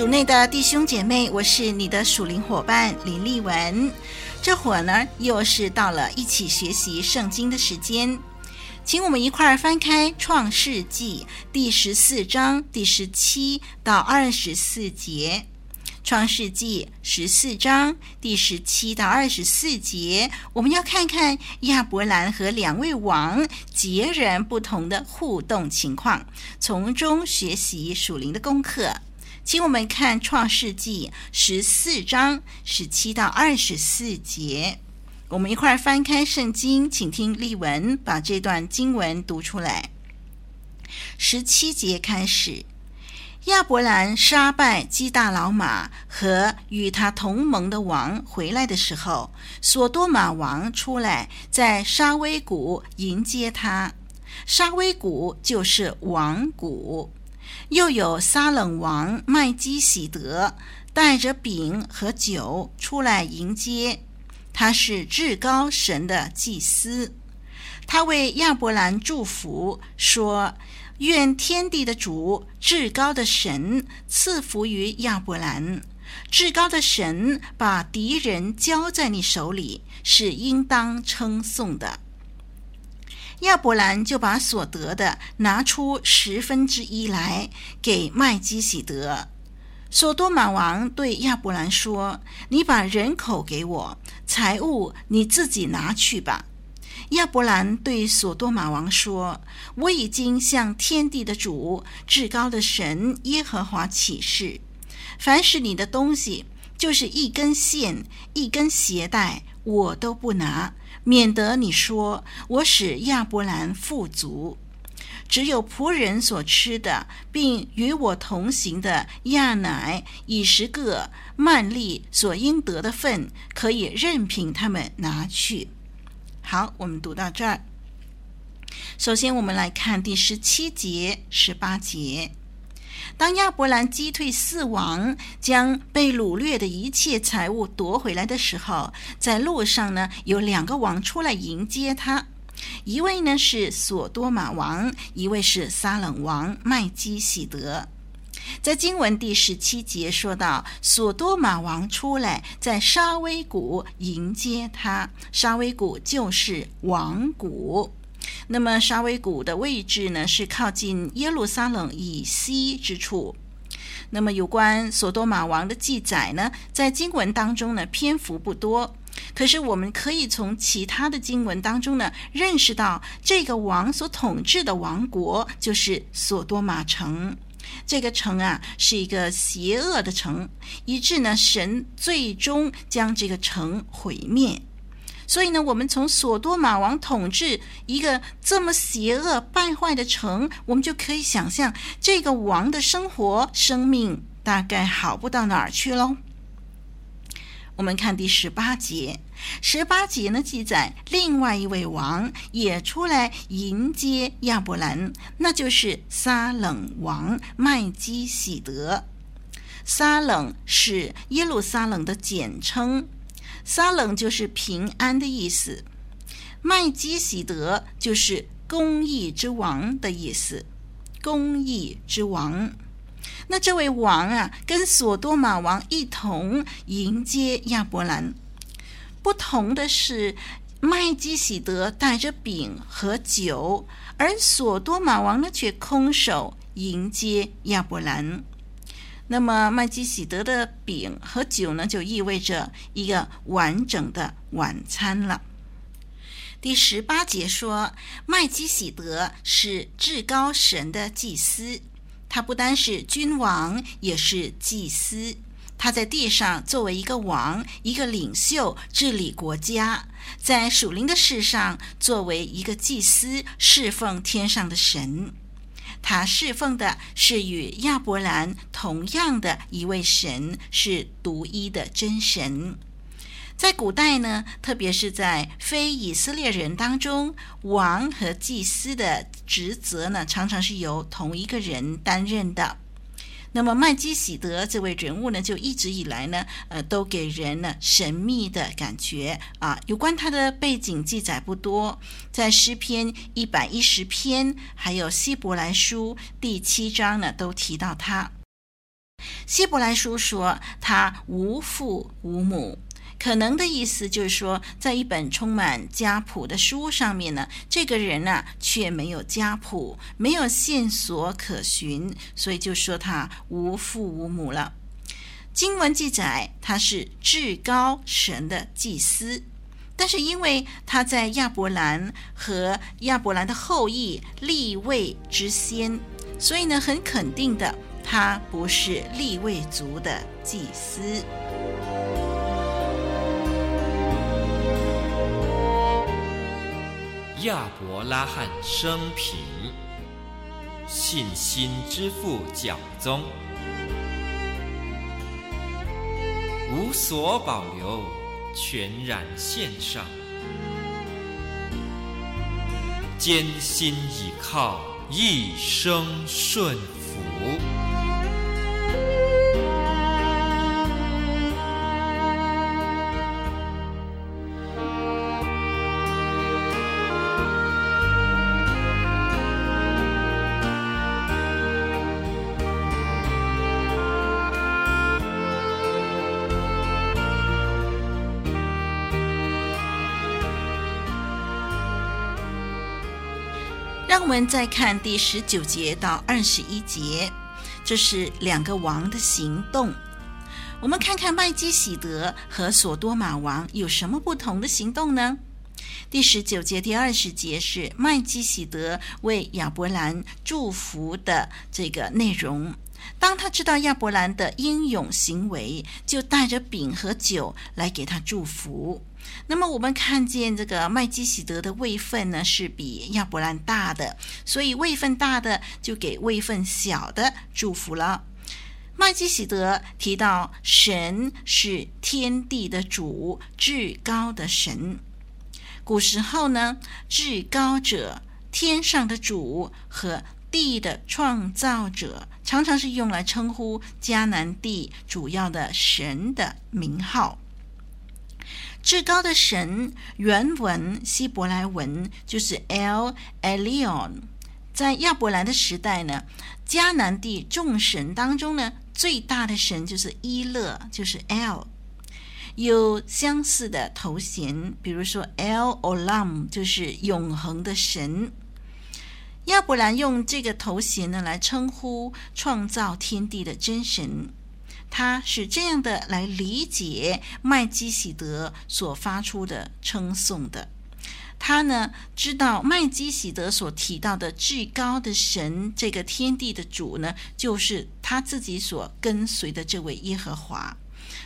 主内的弟兄姐妹，我是你的属灵伙伴林丽文。这会儿呢，又是到了一起学习圣经的时间，请我们一块儿翻开《创世纪》第十四章第十七到二十四节，《创世纪》十四章第十七到二十四节，我们要看看亚伯兰和两位王截然不同的互动情况，从中学习属灵的功课。请我们看《创世纪》十四章十七到二十四节，我们一块儿翻开圣经，请听例文把这段经文读出来。十七节开始，亚伯兰杀败基大老玛和与他同盟的王回来的时候，所多玛王出来在沙威谷迎接他。沙威谷就是王谷。又有撒冷王麦基洗德带着饼和酒出来迎接，他是至高神的祭司。他为亚伯兰祝福，说：“愿天地的主、至高的神赐福于亚伯兰。至高的神把敌人交在你手里，是应当称颂的。”亚伯兰就把所得的拿出十分之一来给麦基洗德。所多玛王对亚伯兰说：“你把人口给我，财物你自己拿去吧。”亚伯兰对所多玛王说：“我已经向天地的主、至高的神耶和华起誓，凡是你的东西，就是一根线、一根鞋带，我都不拿。”免得你说我使亚伯兰富足，只有仆人所吃的，并与我同行的亚乃、以十个曼利所应得的份，可以任凭他们拿去。好，我们读到这儿。首先，我们来看第十七节、十八节。当亚伯兰击退四王，将被掳掠的一切财物夺回来的时候，在路上呢，有两个王出来迎接他，一位呢是所多玛王，一位是撒冷王麦基洗德。在经文第十七节说到，所多玛王出来在沙威谷迎接他，沙威谷就是王谷。那么沙威谷的位置呢，是靠近耶路撒冷以西之处。那么有关所多玛王的记载呢，在经文当中呢，篇幅不多。可是我们可以从其他的经文当中呢，认识到这个王所统治的王国就是所多玛城。这个城啊，是一个邪恶的城，以致呢，神最终将这个城毁灭。所以呢，我们从所多玛王统治一个这么邪恶败坏的城，我们就可以想象这个王的生活、生命大概好不到哪儿去喽。我们看第十八节，十八节呢记载，另外一位王也出来迎接亚伯兰，那就是撒冷王麦基洗德。撒冷是耶路撒冷的简称。撒冷就是平安的意思。麦基洗德就是公义之王的意思，公义之王。那这位王啊，跟索多玛王一同迎接亚伯兰。不同的是，麦基洗德带着饼和酒，而索多玛王呢却空手迎接亚伯兰。那么麦基洗德的饼和酒呢，就意味着一个完整的晚餐了。第十八节说，麦基洗德是至高神的祭司。他不单是君王，也是祭司。他在地上作为一个王，一个领袖，治理国家；在属灵的事上，作为一个祭司，侍奉天上的神。他侍奉的是与亚伯兰同样的一位神，是独一的真神。在古代呢，特别是在非以色列人当中，王和祭司的职责呢，常常是由同一个人担任的。那么麦基洗德这位人物呢，就一直以来呢，呃，都给人呢神秘的感觉啊。有关他的背景记载不多，在诗篇一百一十篇，还有希伯来书第七章呢，都提到他。希伯来书说他无父无母。可能的意思就是说，在一本充满家谱的书上面呢，这个人呢却没有家谱，没有线索可循，所以就说他无父无母了。经文记载他是至高神的祭司，但是因为他在亚伯兰和亚伯兰的后裔立位之先，所以呢，很肯定的，他不是立位族的祭司。亚伯拉罕生平，信心之父教宗，无所保留，全然献上，艰辛倚靠，一生顺服。让我们再看第十九节到二十一节，这是两个王的行动。我们看看麦基洗德和索多玛王有什么不同的行动呢？第十九节、第二十节是麦基洗德为亚伯兰祝福的这个内容。当他知道亚伯兰的英勇行为，就带着饼和酒来给他祝福。那么我们看见这个麦基洗德的位分呢，是比亚伯兰大的，所以位分大的就给位分小的祝福了。麦基洗德提到神是天地的主，至高的神。古时候呢，至高者、天上的主和地的创造者，常常是用来称呼迦南地主要的神的名号。至高的神，原文希伯来文就是 El Elyon。在亚伯兰的时代呢，迦南地众神当中呢，最大的神就是伊勒，就是 El。有相似的头衔，比如说 El Olam，就是永恒的神。亚伯兰用这个头衔呢来称呼创造天地的真神。他是这样的来理解麦基喜德所发出的称颂的。他呢知道麦基喜德所提到的至高的神，这个天地的主呢，就是他自己所跟随的这位耶和华。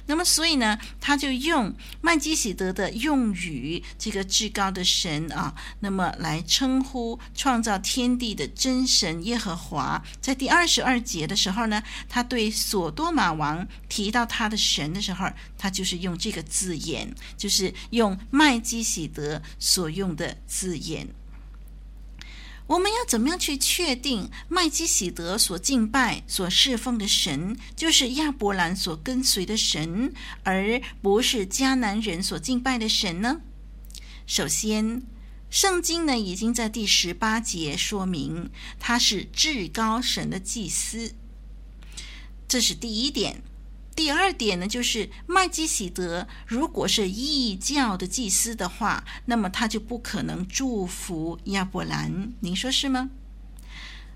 那么，所以呢，他就用麦基洗德的用语，这个至高的神啊，那么来称呼创造天地的真神耶和华。在第二十二节的时候呢，他对索多玛王提到他的神的时候，他就是用这个字眼，就是用麦基洗德所用的字眼。我们要怎么样去确定麦基洗德所敬拜、所侍奉的神就是亚伯兰所跟随的神，而不是迦南人所敬拜的神呢？首先，圣经呢已经在第十八节说明他是至高神的祭司，这是第一点。第二点呢，就是麦基洗德如果是异教的祭司的话，那么他就不可能祝福亚伯兰，您说是吗？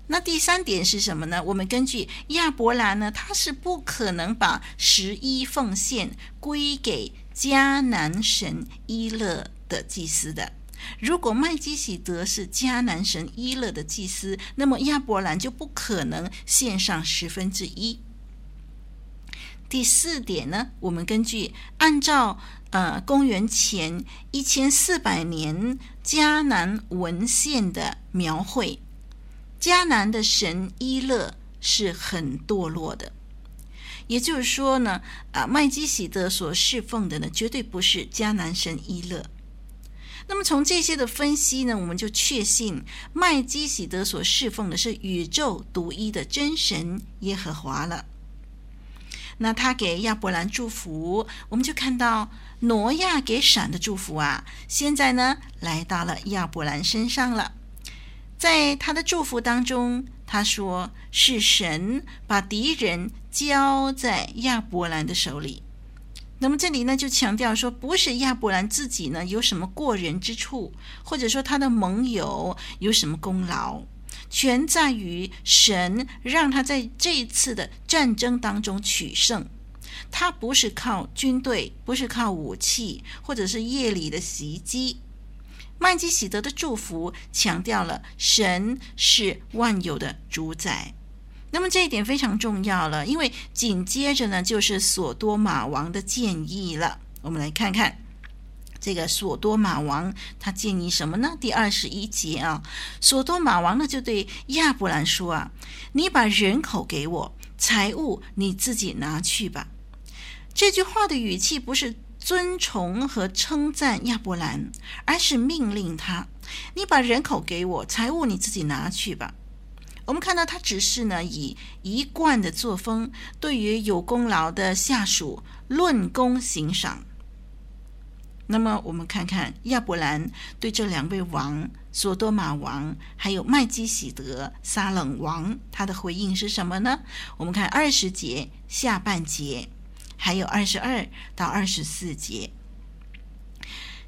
那第三点是什么呢？我们根据亚伯兰呢，他是不可能把十一奉献归给迦南神伊勒的祭司的。如果麦基洗德是迦南神伊勒的祭司，那么亚伯兰就不可能献上十分之一。第四点呢，我们根据按照呃公元前一千四百年迦南文献的描绘，迦南的神伊勒是很堕落的。也就是说呢，啊麦基洗德所侍奉的呢，绝对不是迦南神伊勒。那么从这些的分析呢，我们就确信麦基洗德所侍奉的是宇宙独一的真神耶和华了。那他给亚伯兰祝福，我们就看到挪亚给闪的祝福啊，现在呢来到了亚伯兰身上了。在他的祝福当中，他说是神把敌人交在亚伯兰的手里。那么这里呢就强调说，不是亚伯兰自己呢有什么过人之处，或者说他的盟友有什么功劳。全在于神让他在这一次的战争当中取胜，他不是靠军队，不是靠武器，或者是夜里的袭击。麦基洗德的祝福强调了神是万有的主宰，那么这一点非常重要了，因为紧接着呢就是所多玛王的建议了，我们来看看。这个所多玛王他建议什么呢？第二十一节啊，所多玛王呢就对亚伯兰说啊：“你把人口给我，财物你自己拿去吧。”这句话的语气不是尊崇和称赞亚伯兰，而是命令他：“你把人口给我，财物你自己拿去吧。”我们看到他只是呢以一贯的作风，对于有功劳的下属论功行赏。那么我们看看亚伯兰对这两位王，所多玛王还有麦基洗德撒冷王，他的回应是什么呢？我们看二十节下半节，还有二十二到二十四节，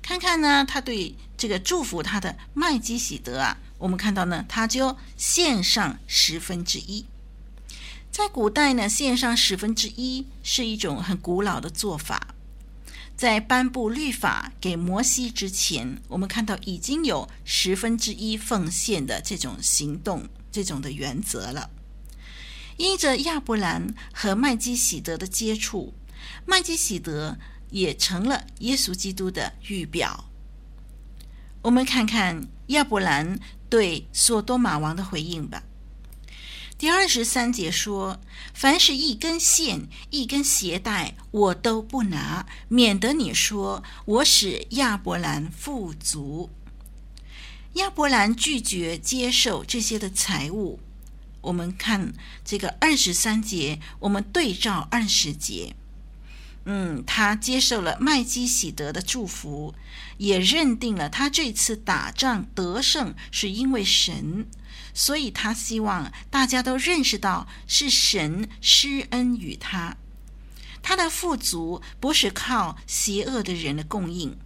看看呢，他对这个祝福他的麦基洗德啊，我们看到呢，他就献上十分之一。在古代呢，献上十分之一是一种很古老的做法。在颁布律法给摩西之前，我们看到已经有十分之一奉献的这种行动，这种的原则了。因着亚伯兰和麦基洗德的接触，麦基洗德也成了耶稣基督的预表。我们看看亚伯兰对所多玛王的回应吧。第二十三节说：“凡是一根线、一根鞋带，我都不拿，免得你说我使亚伯兰富足。”亚伯兰拒绝接受这些的财物。我们看这个二十三节，我们对照二十节，嗯，他接受了麦基洗德的祝福，也认定了他这次打仗得胜是因为神。所以他希望大家都认识到是神施恩于他，他的富足不是靠邪恶的人的供应，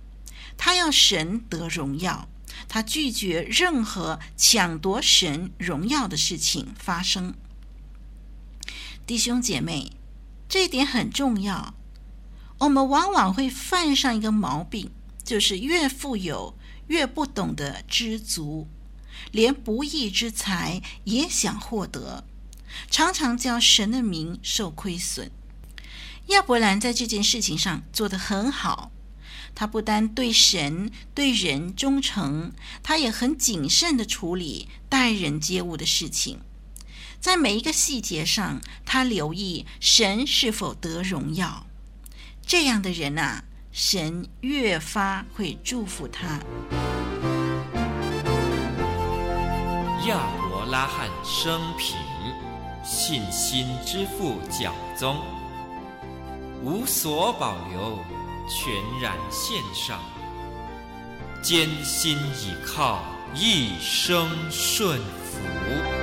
他要神得荣耀，他拒绝任何抢夺神荣耀的事情发生。弟兄姐妹，这一点很重要。我们往往会犯上一个毛病，就是越富有越不懂得知足。连不义之财也想获得，常常叫神的名受亏损。亚伯兰在这件事情上做得很好，他不单对神对人忠诚，他也很谨慎地处理待人接物的事情。在每一个细节上，他留意神是否得荣耀。这样的人啊，神越发会祝福他。亚伯拉罕生平，信心之父教宗，无所保留，全然献上，艰辛倚靠，一生顺服。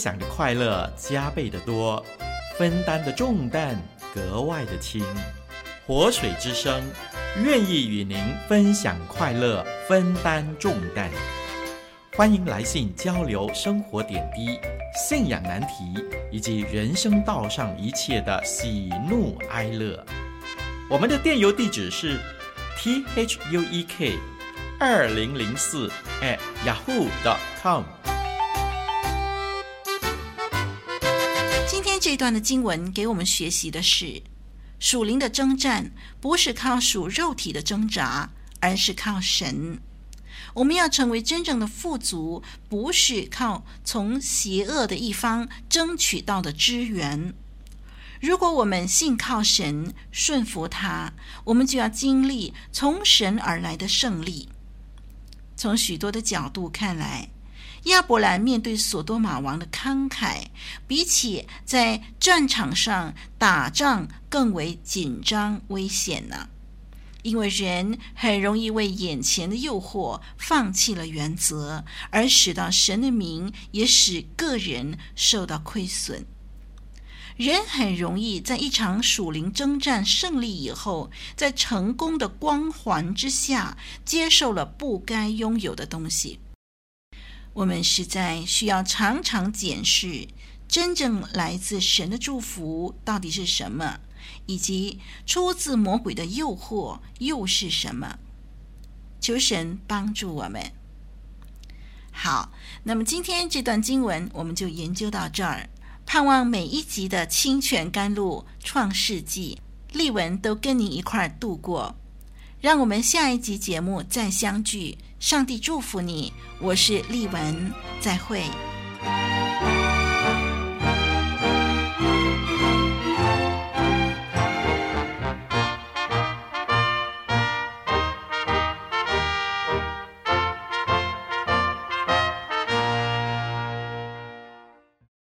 享的快乐加倍的多，分担的重担格外的轻。活水之声愿意与您分享快乐，分担重担。欢迎来信交流生活点滴、信仰难题以及人生道上一切的喜怒哀乐。我们的电邮地址是 t h u e k 二零零四 at yahoo dot com。这段的经文给我们学习的是，属灵的征战不是靠属肉体的挣扎，而是靠神。我们要成为真正的富足，不是靠从邪恶的一方争取到的资源。如果我们信靠神，顺服他，我们就要经历从神而来的胜利。从许多的角度看来，亚伯兰面对所多玛王的慷慨，比起在战场上打仗更为紧张危险呢。因为人很容易为眼前的诱惑放弃了原则，而使到神的名，也使个人受到亏损。人很容易在一场属灵征战胜利以后，在成功的光环之下，接受了不该拥有的东西。我们实在需要常常检视，真正来自神的祝福到底是什么，以及出自魔鬼的诱惑又是什么。求神帮助我们。好，那么今天这段经文我们就研究到这儿。盼望每一集的清泉甘露创世纪例文都跟你一块儿度过。让我们下一集节目再相聚。上帝祝福你，我是丽文，再会。